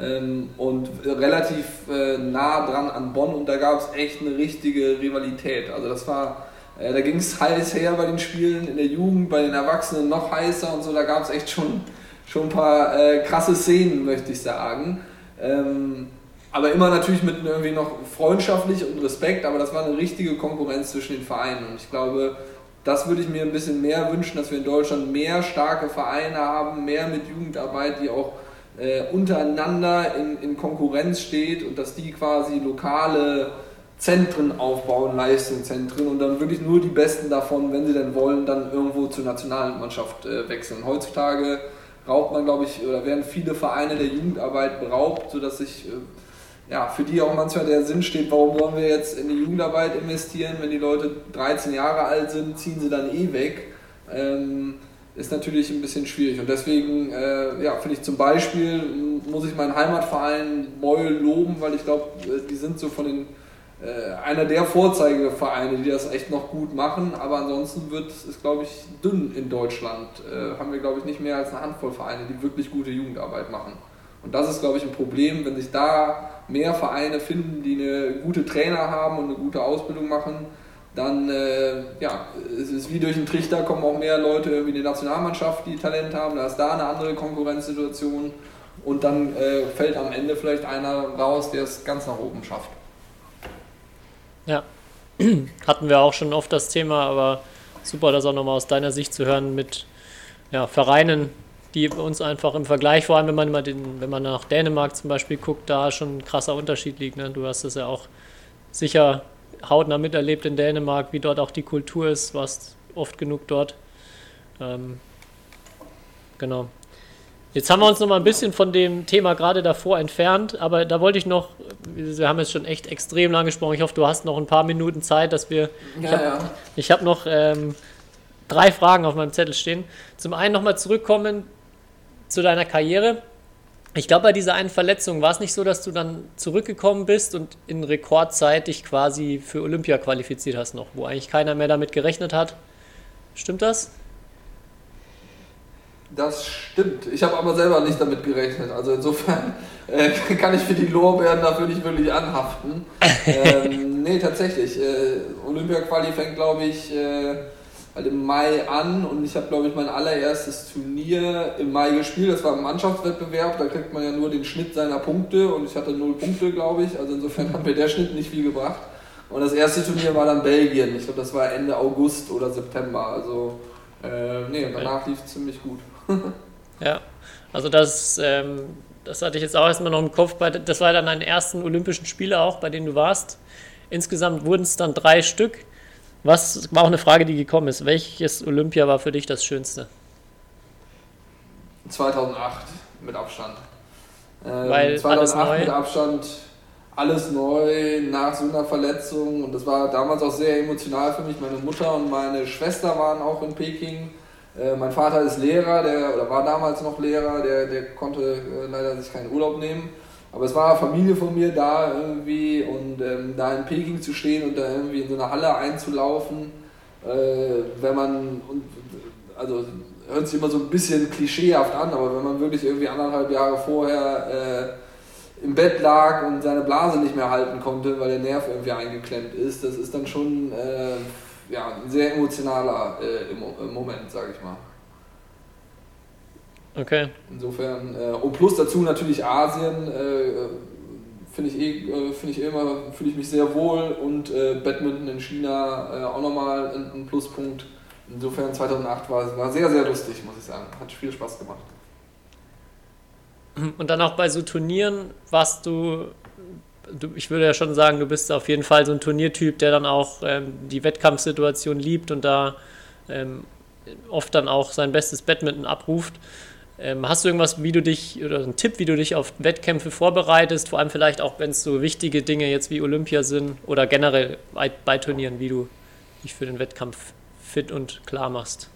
ähm, und relativ äh, nah dran an Bonn und da gab es echt eine richtige Rivalität. Also das war, äh, da ging es heiß her bei den Spielen in der Jugend, bei den Erwachsenen noch heißer und so, da gab es echt schon, schon ein paar äh, krasse Szenen, möchte ich sagen. Ähm, aber immer natürlich mit irgendwie noch freundschaftlich und Respekt, aber das war eine richtige Konkurrenz zwischen den Vereinen und ich glaube, das würde ich mir ein bisschen mehr wünschen, dass wir in Deutschland mehr starke Vereine haben, mehr mit Jugendarbeit, die auch äh, untereinander in, in Konkurrenz steht und dass die quasi lokale Zentren aufbauen, Leistungszentren und dann wirklich nur die Besten davon, wenn sie denn wollen, dann irgendwo zur Nationalmannschaft äh, wechseln. Heutzutage raubt man, glaube ich, oder werden viele Vereine der Jugendarbeit beraubt, sodass sich äh, ja, für die auch manchmal der Sinn steht, warum wollen wir jetzt in die Jugendarbeit investieren, wenn die Leute 13 Jahre alt sind, ziehen sie dann eh weg. Ähm, ist natürlich ein bisschen schwierig. Und deswegen, äh, ja, finde ich zum Beispiel, muss ich meinen Heimatverein Beul loben, weil ich glaube, äh, die sind so von den, äh, einer der Vorzeigevereine, die das echt noch gut machen. Aber ansonsten wird es, glaube ich, dünn in Deutschland. Äh, haben wir, glaube ich, nicht mehr als eine Handvoll Vereine, die wirklich gute Jugendarbeit machen. Und das ist, glaube ich, ein Problem, wenn sich da mehr Vereine finden, die eine gute Trainer haben und eine gute Ausbildung machen dann äh, ja, es ist wie durch den Trichter kommen auch mehr Leute irgendwie in die Nationalmannschaft, die Talent haben, da ist da eine andere Konkurrenzsituation und dann äh, fällt am Ende vielleicht einer raus, der es ganz nach oben schafft. Ja, <clears throat> hatten wir auch schon oft das Thema, aber super, das auch nochmal aus deiner Sicht zu hören mit ja, Vereinen, die uns einfach im Vergleich, vor allem wenn man, mal den, wenn man nach Dänemark zum Beispiel guckt, da schon ein krasser Unterschied liegt. Ne? Du hast es ja auch sicher hautnah miterlebt in Dänemark, wie dort auch die Kultur ist, warst oft genug dort. Ähm, genau. Jetzt haben wir uns noch mal ein bisschen von dem Thema gerade davor entfernt, aber da wollte ich noch, wir haben jetzt schon echt extrem lang gesprochen, ich hoffe, du hast noch ein paar Minuten Zeit, dass wir, ich Ja, habe ja. ich hab noch ähm, drei Fragen auf meinem Zettel stehen. Zum einen nochmal zurückkommen zu deiner Karriere. Ich glaube, bei dieser einen Verletzung war es nicht so, dass du dann zurückgekommen bist und in Rekordzeit dich quasi für Olympia qualifiziert hast noch, wo eigentlich keiner mehr damit gerechnet hat. Stimmt das? Das stimmt. Ich habe aber selber nicht damit gerechnet. Also insofern <laughs> äh, kann ich für die Lorbeeren dafür nicht wirklich anhaften. <laughs> ähm, nee, tatsächlich. Äh, Olympia-Quali fängt, glaube ich, äh, halt im Mai an und ich habe, glaube ich, mein allererstes Turnier im Mai gespielt. Das war ein Mannschaftswettbewerb, da kriegt man ja nur den Schnitt seiner Punkte und ich hatte null Punkte, glaube ich. Also insofern <laughs> hat mir der Schnitt nicht viel gebracht. Und das erste Turnier war dann Belgien. Ich glaube, das war Ende August oder September. Also, äh, nee, danach lief es ziemlich gut. <laughs> Ja, also das, ähm, das hatte ich jetzt auch erstmal noch im Kopf. Bei, das war dann deine ersten Olympischen Spiele auch, bei denen du warst. Insgesamt wurden es dann drei Stück. Was war auch eine Frage, die gekommen ist. Welches Olympia war für dich das Schönste? 2008 mit Abstand. Ähm, Weil 2008 alles neu? mit Abstand alles neu nach so einer Verletzung und das war damals auch sehr emotional für mich. Meine Mutter und meine Schwester waren auch in Peking. Äh, mein Vater ist Lehrer, der oder war damals noch Lehrer, der, der konnte äh, leider sich keinen Urlaub nehmen. Aber es war Familie von mir da irgendwie und ähm, da in Peking zu stehen und da irgendwie in so eine Halle einzulaufen, äh, wenn man, also hört sich immer so ein bisschen klischeehaft an, aber wenn man wirklich irgendwie anderthalb Jahre vorher äh, im Bett lag und seine Blase nicht mehr halten konnte, weil der Nerv irgendwie eingeklemmt ist, das ist dann schon äh, ja, ein sehr emotionaler äh, Moment, sage ich mal. Okay. Insofern, äh, und plus dazu natürlich Asien, äh, finde ich, eh, äh, finde ich eh immer, fühle ich mich sehr wohl und äh, Badminton in China äh, auch nochmal ein, ein Pluspunkt. Insofern 2008 war, war sehr, sehr lustig, muss ich sagen. Hat viel Spaß gemacht. Und dann auch bei so Turnieren warst du, du, ich würde ja schon sagen, du bist auf jeden Fall so ein Turniertyp, der dann auch ähm, die Wettkampfsituation liebt und da ähm, oft dann auch sein bestes Badminton abruft. Ähm, hast du irgendwas, wie du dich, oder einen Tipp, wie du dich auf Wettkämpfe vorbereitest, vor allem vielleicht auch, wenn es so wichtige Dinge jetzt wie Olympia sind oder generell bei, bei Turnieren, wie du dich für den Wettkampf fit und klar machst?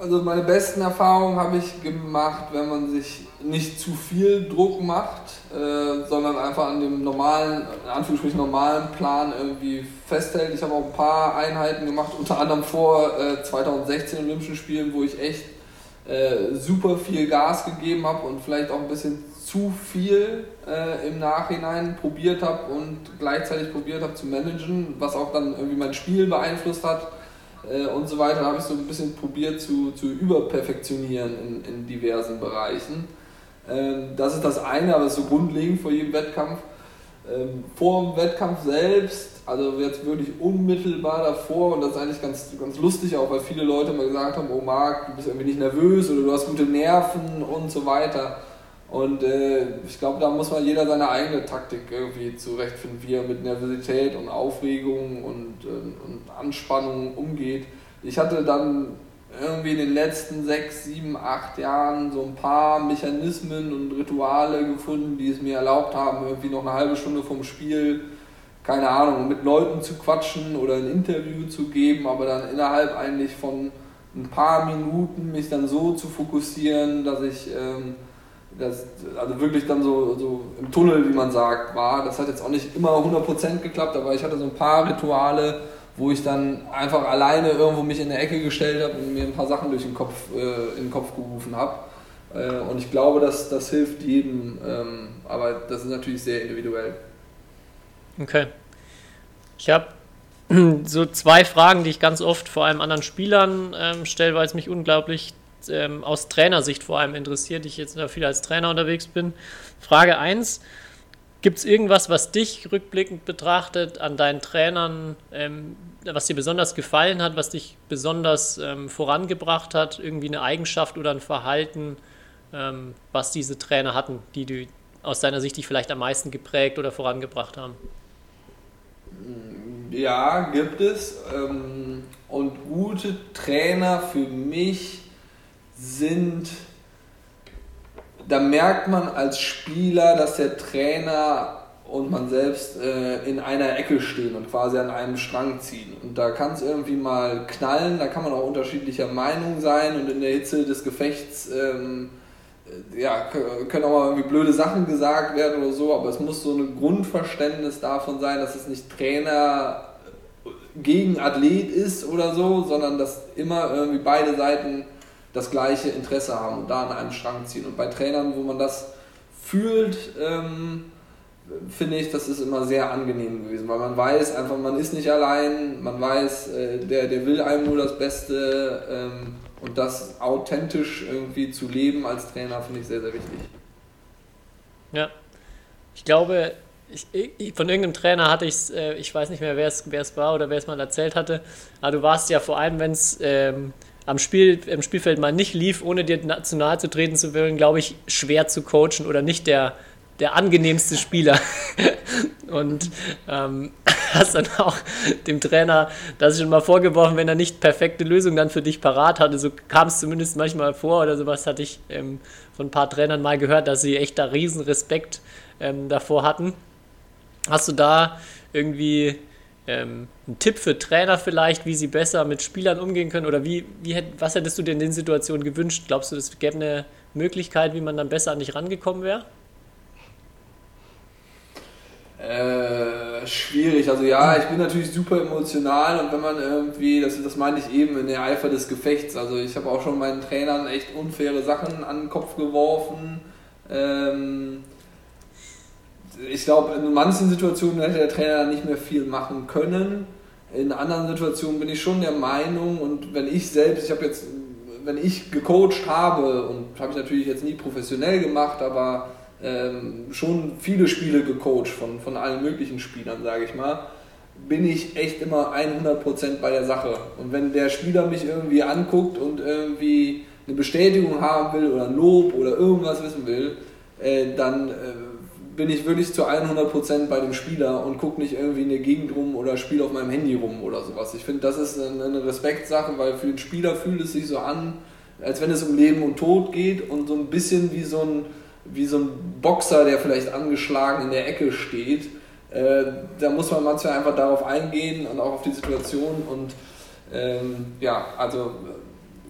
Also meine besten Erfahrungen habe ich gemacht, wenn man sich nicht zu viel Druck macht, äh, sondern einfach an dem normalen, in Anführungsstrichen normalen Plan irgendwie festhält. Ich habe auch ein paar Einheiten gemacht, unter anderem vor äh, 2016 Olympischen Spielen, wo ich echt äh, super viel Gas gegeben habe und vielleicht auch ein bisschen zu viel äh, im Nachhinein probiert habe und gleichzeitig probiert habe zu managen, was auch dann irgendwie mein Spiel beeinflusst hat äh, und so weiter, habe ich so ein bisschen probiert zu, zu überperfektionieren in, in diversen Bereichen. Ähm, das ist das eine, aber das ist so grundlegend vor jedem Wettkampf. Ähm, vor dem Wettkampf selbst, also jetzt wirklich unmittelbar davor, und das ist eigentlich ganz, ganz lustig auch, weil viele Leute mal gesagt haben, oh Marc, du bist irgendwie nicht nervös oder du hast gute Nerven und so weiter. Und äh, ich glaube, da muss man jeder seine eigene Taktik irgendwie zurechtfinden, wie er mit Nervosität und Aufregung und, äh, und Anspannung umgeht. Ich hatte dann irgendwie in den letzten sechs, sieben, acht Jahren so ein paar Mechanismen und Rituale gefunden, die es mir erlaubt haben, irgendwie noch eine halbe Stunde vom Spiel, keine Ahnung, mit Leuten zu quatschen oder ein Interview zu geben, aber dann innerhalb eigentlich von ein paar Minuten mich dann so zu fokussieren, dass ich ähm, das, also wirklich dann so, so im Tunnel, wie man sagt, war. Das hat jetzt auch nicht immer 100% geklappt, aber ich hatte so ein paar Rituale, wo ich dann einfach alleine irgendwo mich in der Ecke gestellt habe und mir ein paar Sachen durch den Kopf, äh, in den Kopf gerufen habe. Äh, und ich glaube, dass das hilft jedem, ähm, aber das ist natürlich sehr individuell. Okay. Ich habe <clears throat> so zwei Fragen, die ich ganz oft vor allem anderen Spielern ähm, stelle, weil es mich unglaublich ähm, aus Trainersicht vor allem interessiert, ich jetzt da viel als Trainer unterwegs bin. Frage 1. Gibt es irgendwas, was dich rückblickend betrachtet an deinen Trainern, ähm, was dir besonders gefallen hat, was dich besonders ähm, vorangebracht hat, irgendwie eine Eigenschaft oder ein Verhalten, ähm, was diese Trainer hatten, die du aus deiner Sicht dich vielleicht am meisten geprägt oder vorangebracht haben? Ja, gibt es. Ähm, und gute Trainer für mich sind, da merkt man als Spieler, dass der Trainer und man selbst äh, in einer Ecke stehen und quasi an einem Strang ziehen. Und da kann es irgendwie mal knallen, da kann man auch unterschiedlicher Meinung sein und in der Hitze des Gefechts ähm, äh, ja, können auch mal irgendwie blöde Sachen gesagt werden oder so, aber es muss so ein Grundverständnis davon sein, dass es nicht Trainer gegen Athlet ist oder so, sondern dass immer irgendwie beide Seiten das gleiche Interesse haben und da an einem Strang ziehen. Und bei Trainern, wo man das fühlt, ähm, finde ich, das ist immer sehr angenehm gewesen, weil man weiß einfach, man ist nicht allein, man weiß, äh, der, der will einem nur das Beste ähm, und das authentisch irgendwie zu leben als Trainer finde ich sehr, sehr wichtig. Ja, ich glaube, ich, ich, von irgendeinem Trainer hatte ich es, äh, ich weiß nicht mehr, wer es, war oder wer es mal erzählt hatte, aber du warst ja vor allem, wenn es ähm, am Spiel, im Spielfeld mal nicht lief, ohne dir nahe zu treten zu wollen, glaube ich, schwer zu coachen oder nicht der, der angenehmste Spieler. <laughs> Und ähm, <laughs> hast dann auch dem Trainer das schon mal vorgeworfen, wenn er nicht perfekte Lösungen dann für dich parat hatte. So kam es zumindest manchmal vor oder sowas hatte ich ähm, von ein paar Trainern mal gehört, dass sie echt da riesen Respekt ähm, davor hatten. Hast du da irgendwie ähm, einen Tipp für Trainer vielleicht, wie sie besser mit Spielern umgehen können? Oder wie, wie, was hättest du dir in den Situationen gewünscht? Glaubst du, es gäbe eine Möglichkeit, wie man dann besser an dich rangekommen wäre? Äh, schwierig. Also ja, ich bin natürlich super emotional und wenn man irgendwie, das, das meine ich eben in der Eifer des Gefechts, also ich habe auch schon meinen Trainern echt unfaire Sachen an den Kopf geworfen. Ähm, ich glaube, in manchen Situationen hätte der Trainer nicht mehr viel machen können. In anderen Situationen bin ich schon der Meinung und wenn ich selbst, ich habe jetzt, wenn ich gecoacht habe und habe ich natürlich jetzt nie professionell gemacht, aber ähm, schon viele Spiele gecoacht von, von allen möglichen Spielern, sage ich mal, bin ich echt immer 100% bei der Sache. Und wenn der Spieler mich irgendwie anguckt und irgendwie eine Bestätigung haben will oder Lob oder irgendwas wissen will, äh, dann äh, bin ich wirklich zu 100% bei dem Spieler und gucke nicht irgendwie in der Gegend rum oder spiele auf meinem Handy rum oder sowas. Ich finde, das ist eine Respektsache, weil für den Spieler fühlt es sich so an, als wenn es um Leben und Tod geht und so ein bisschen wie so ein, wie so ein Boxer, der vielleicht angeschlagen in der Ecke steht. Äh, da muss man manchmal einfach darauf eingehen und auch auf die Situation und ähm, ja, also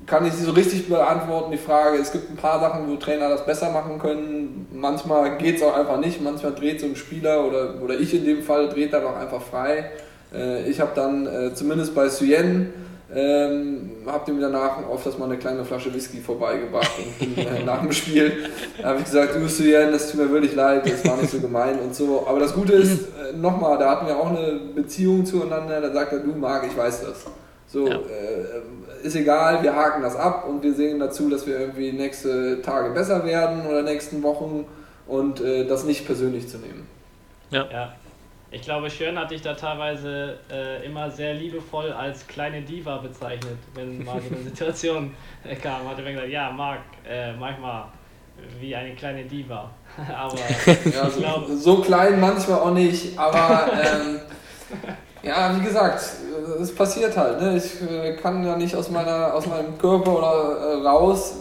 kann ich sie so richtig beantworten, die Frage. Es gibt ein paar Sachen, wo Trainer das besser machen können. Manchmal geht es auch einfach nicht. Manchmal dreht so ein Spieler oder, oder ich in dem Fall dreht dann auch einfach frei. Äh, ich habe dann äh, zumindest bei Suyen ähm, habe dem danach oft mal eine kleine Flasche Whisky vorbeigebracht und äh, <laughs> nach dem Spiel habe ich gesagt, du Suyen, das tut mir wirklich leid, das war nicht so gemein und so. Aber das Gute ist, äh, nochmal, da hatten wir auch eine Beziehung zueinander, da sagt er, du Marc, ich weiß das. So, ja. äh, ist egal, wir haken das ab und wir sehen dazu, dass wir irgendwie nächste Tage besser werden oder nächsten Wochen und äh, das nicht persönlich zu nehmen. Ja. ja. Ich glaube, Schön hat dich da teilweise äh, immer sehr liebevoll als kleine Diva bezeichnet, wenn mal so eine <laughs> Situation kam. Hat er gesagt, ja, Marc, äh, manchmal wie eine kleine Diva. <laughs> aber ja, so, glaub, so, klein manchmal auch nicht, aber ähm, <laughs> ja, wie gesagt, es passiert halt. Ne? Ich äh, kann ja nicht aus, meiner, aus meinem Körper oder äh, raus.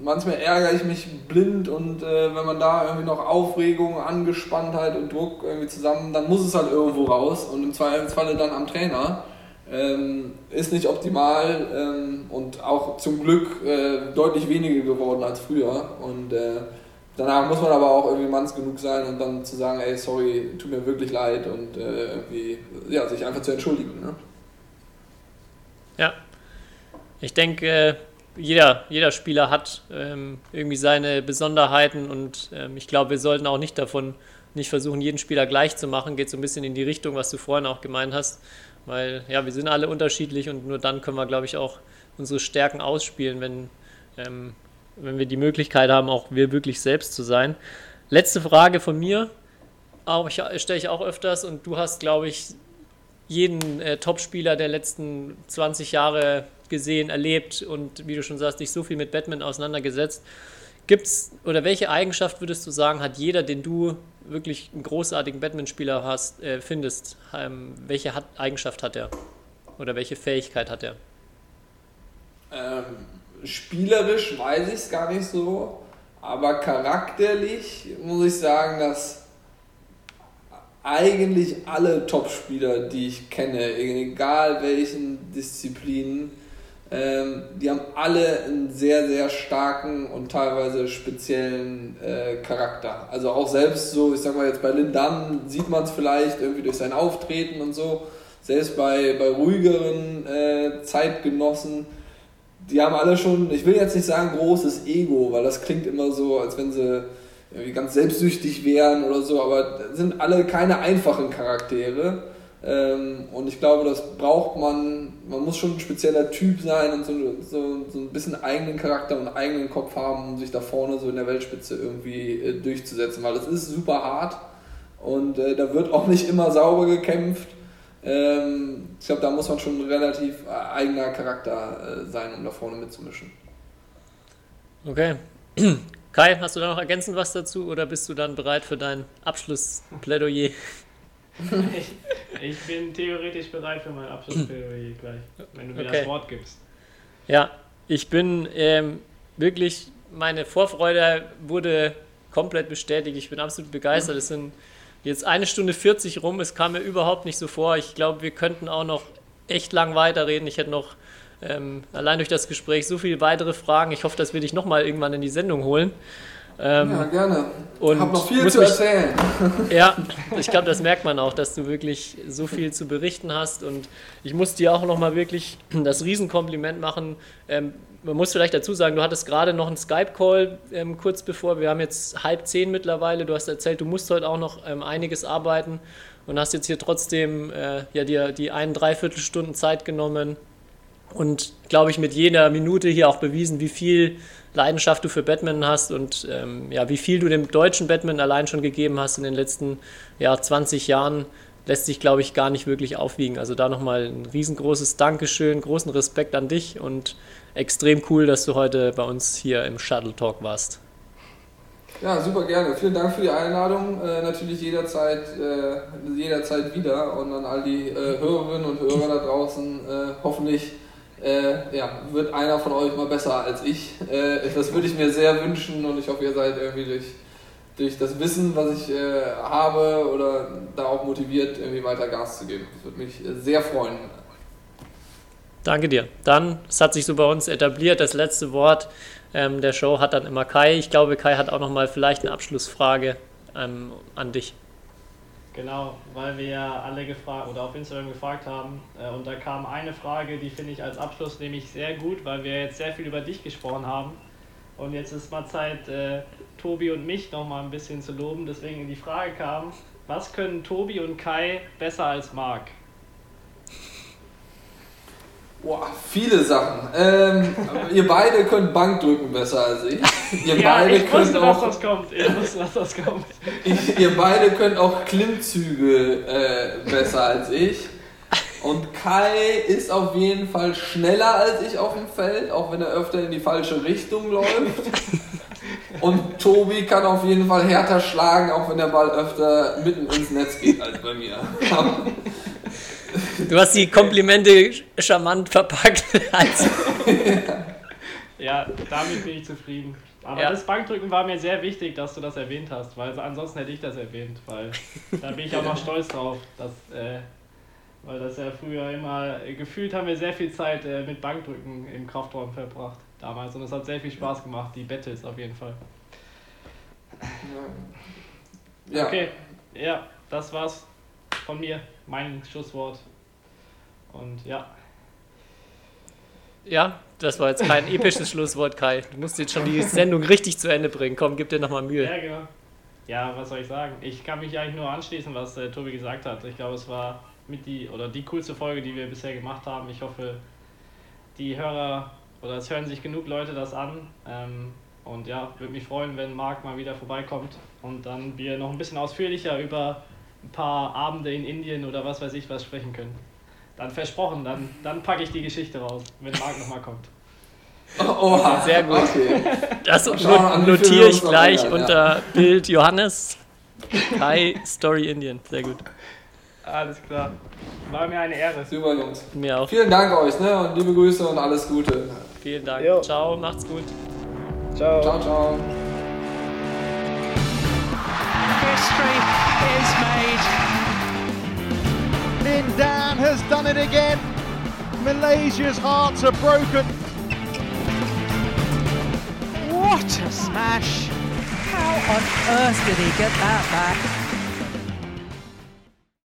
Manchmal ärgere ich mich blind und äh, wenn man da irgendwie noch Aufregung, Angespanntheit und Druck irgendwie zusammen, dann muss es halt irgendwo raus und im Zweifelsfalle dann am Trainer. Ähm, ist nicht optimal ähm, und auch zum Glück äh, deutlich weniger geworden als früher. Und äh, danach muss man aber auch irgendwie manns genug sein und dann zu sagen, ey, sorry, tut mir wirklich leid und äh, irgendwie, ja, sich einfach zu entschuldigen. Ne? Ja, ich denke, jeder, jeder Spieler hat ähm, irgendwie seine Besonderheiten und ähm, ich glaube, wir sollten auch nicht davon nicht versuchen, jeden Spieler gleich zu machen. Geht so ein bisschen in die Richtung, was du vorhin auch gemeint hast, weil ja, wir sind alle unterschiedlich und nur dann können wir, glaube ich, auch unsere Stärken ausspielen, wenn ähm, wenn wir die Möglichkeit haben, auch wir wirklich selbst zu sein. Letzte Frage von mir, auch stelle ich auch öfters und du hast, glaube ich, jeden äh, Topspieler der letzten 20 Jahre gesehen, erlebt und wie du schon sagst, dich so viel mit Batman auseinandergesetzt. Gibt's oder welche Eigenschaft würdest du sagen, hat jeder, den du wirklich einen großartigen Batman-Spieler hast, äh, findest, ähm, welche hat, Eigenschaft hat er? Oder welche Fähigkeit hat er? Ähm, spielerisch weiß ich es gar nicht so, aber charakterlich muss ich sagen, dass eigentlich alle Top-Spieler, die ich kenne, egal welchen Disziplinen, ähm, die haben alle einen sehr, sehr starken und teilweise speziellen äh, Charakter. Also auch selbst so, ich sag mal jetzt bei Lindan sieht man es vielleicht irgendwie durch sein Auftreten und so, selbst bei, bei ruhigeren äh, Zeitgenossen, die haben alle schon, ich will jetzt nicht sagen großes Ego, weil das klingt immer so, als wenn sie irgendwie ganz selbstsüchtig wären oder so, aber sind alle keine einfachen Charaktere. Ähm, und ich glaube, das braucht man, man muss schon ein spezieller Typ sein und so, so, so ein bisschen eigenen Charakter und eigenen Kopf haben, um sich da vorne so in der Weltspitze irgendwie äh, durchzusetzen, weil das ist super hart und äh, da wird auch nicht immer sauber gekämpft. Ähm, ich glaube, da muss man schon relativ äh, eigener Charakter äh, sein, um da vorne mitzumischen. Okay. <clears throat> Kai, hast du da noch ergänzend was dazu oder bist du dann bereit für dein Abschlussplädoyer? <laughs> Ich, ich bin theoretisch bereit für mein Abschlussplädoyer gleich, wenn du mir Okay. das Wort gibst. Ja, ich bin ähm, wirklich, meine Vorfreude wurde komplett bestätigt. Ich bin absolut begeistert. Es sind jetzt eine Stunde 40 rum. Es kam mir überhaupt nicht so vor. Ich glaube, wir könnten auch noch echt lang weiterreden. Ich hätte noch ähm, allein durch das Gespräch so viele weitere Fragen. Ich hoffe, dass wir dich nochmal irgendwann in die Sendung holen. Ähm, Ja, gerne. und ich habe noch viel zu mich- erzählen. <laughs> Ja, ich glaube, das merkt man auch, dass du wirklich so viel zu berichten hast. Und ich muss dir auch nochmal wirklich <clears throat> das Riesenkompliment machen. Ähm, man muss vielleicht dazu sagen, du hattest gerade noch einen Skype-Call ähm, kurz bevor. Wir haben jetzt halb zehn mittlerweile. Du hast erzählt, du musst heute auch noch ähm, einiges arbeiten und hast jetzt hier trotzdem äh, ja, dir die ein, dreiviertel Stunden Zeit genommen und glaube ich mit jeder Minute hier auch bewiesen, wie viel Leidenschaft du für Batman hast und ähm, ja, wie viel du dem deutschen Batman allein schon gegeben hast in den letzten ja, 20 Jahren, lässt sich, glaube ich, gar nicht wirklich aufwiegen. Also da nochmal ein riesengroßes Dankeschön, großen Respekt an dich und extrem cool, dass du heute bei uns hier im Shuttle Talk warst. Ja, super gerne. Vielen Dank für die Einladung. Äh, natürlich jederzeit, äh, jederzeit wieder. Und an all die äh, Hörerinnen und Hörer da draußen, äh, hoffentlich äh, ja, wird einer von euch mal besser als ich. Äh, das würde ich mir sehr wünschen und ich hoffe, ihr seid irgendwie durch, durch das Wissen, was ich äh, habe oder da auch motiviert, irgendwie weiter Gas zu geben. Das würde mich sehr freuen. Danke dir. Dann, es hat sich so bei uns etabliert, das letzte Wort ähm, der Show hat dann immer Kai. Ich glaube, Kai hat auch nochmal vielleicht eine Abschlussfrage ähm, an dich. Genau, weil wir ja alle gefragt oder auf Instagram gefragt haben äh, und da kam eine Frage, die finde ich als Abschluss nämlich sehr gut, weil wir jetzt sehr viel über dich gesprochen haben und jetzt ist mal Zeit, äh, Tobi und mich noch mal ein bisschen zu loben. Deswegen die Frage kam, was können Tobi und Kai besser als Marc? Boah, viele Sachen. Ähm, <laughs> ihr beide könnt Bankdrücken besser als ich. Ihr Ja, beide ich könnt wusste, dass auch das kommt. Ich wusste, dass das kommt. Ihr beide könnt auch Klimmzüge äh, besser als ich. Und Kai ist auf jeden Fall schneller als ich auf dem Feld, auch wenn er öfter in die falsche Richtung läuft. Und Tobi kann auf jeden Fall härter schlagen, auch wenn der Ball öfter mitten ins Netz geht als bei mir. <laughs> Du hast die Komplimente charmant verpackt. <laughs> Also, Ja, damit bin ich zufrieden. Aber Ja. das Bankdrücken war mir sehr wichtig, dass du das erwähnt hast, weil ansonsten hätte ich das erwähnt, weil da bin ich auch noch <laughs> stolz drauf, dass, äh, weil das ja früher immer, äh, gefühlt haben wir sehr viel Zeit äh, mit Bankdrücken im Kraftraum verbracht damals und es hat sehr viel Spaß gemacht, die Battles auf jeden Fall. Ja. Okay, ja, das war's von mir, mein Schlusswort. Und ja, ja, das war jetzt kein episches Schlusswort, Kai. Du musst jetzt schon die Sendung richtig zu Ende bringen. Komm, gib dir nochmal Mühe. Ja, genau. Ja, was soll ich sagen? Ich kann mich eigentlich nur anschließen, was äh, Tobi gesagt hat. Ich glaube, es war mit die oder die coolste Folge, die wir bisher gemacht haben. Ich hoffe, die Hörer oder es hören sich genug Leute das an. Ähm, und ja, würde mich freuen, wenn Marc mal wieder vorbeikommt und dann wir noch ein bisschen ausführlicher über ein paar Abende in Indien oder was weiß ich was sprechen können. Dann versprochen, dann, dann packe ich die Geschichte raus, wenn Marc nochmal kommt. Oha. Sehr gut. Okay. Das schauen, an notiere ich gleich ja. unter Bild Johannes. Kai Story Indian. Sehr gut. Alles klar. War mir eine Ehre. Super, Jungs. Mir auch. Vielen Dank euch, ne? Und liebe Grüße und alles Gute. Vielen Dank. Jo. Ciao, macht's gut. Ciao. Ciao, ciao. History is made. Lin Dan has done it again. Malaysia's hearts are broken. What a smash! How on earth did he get that back?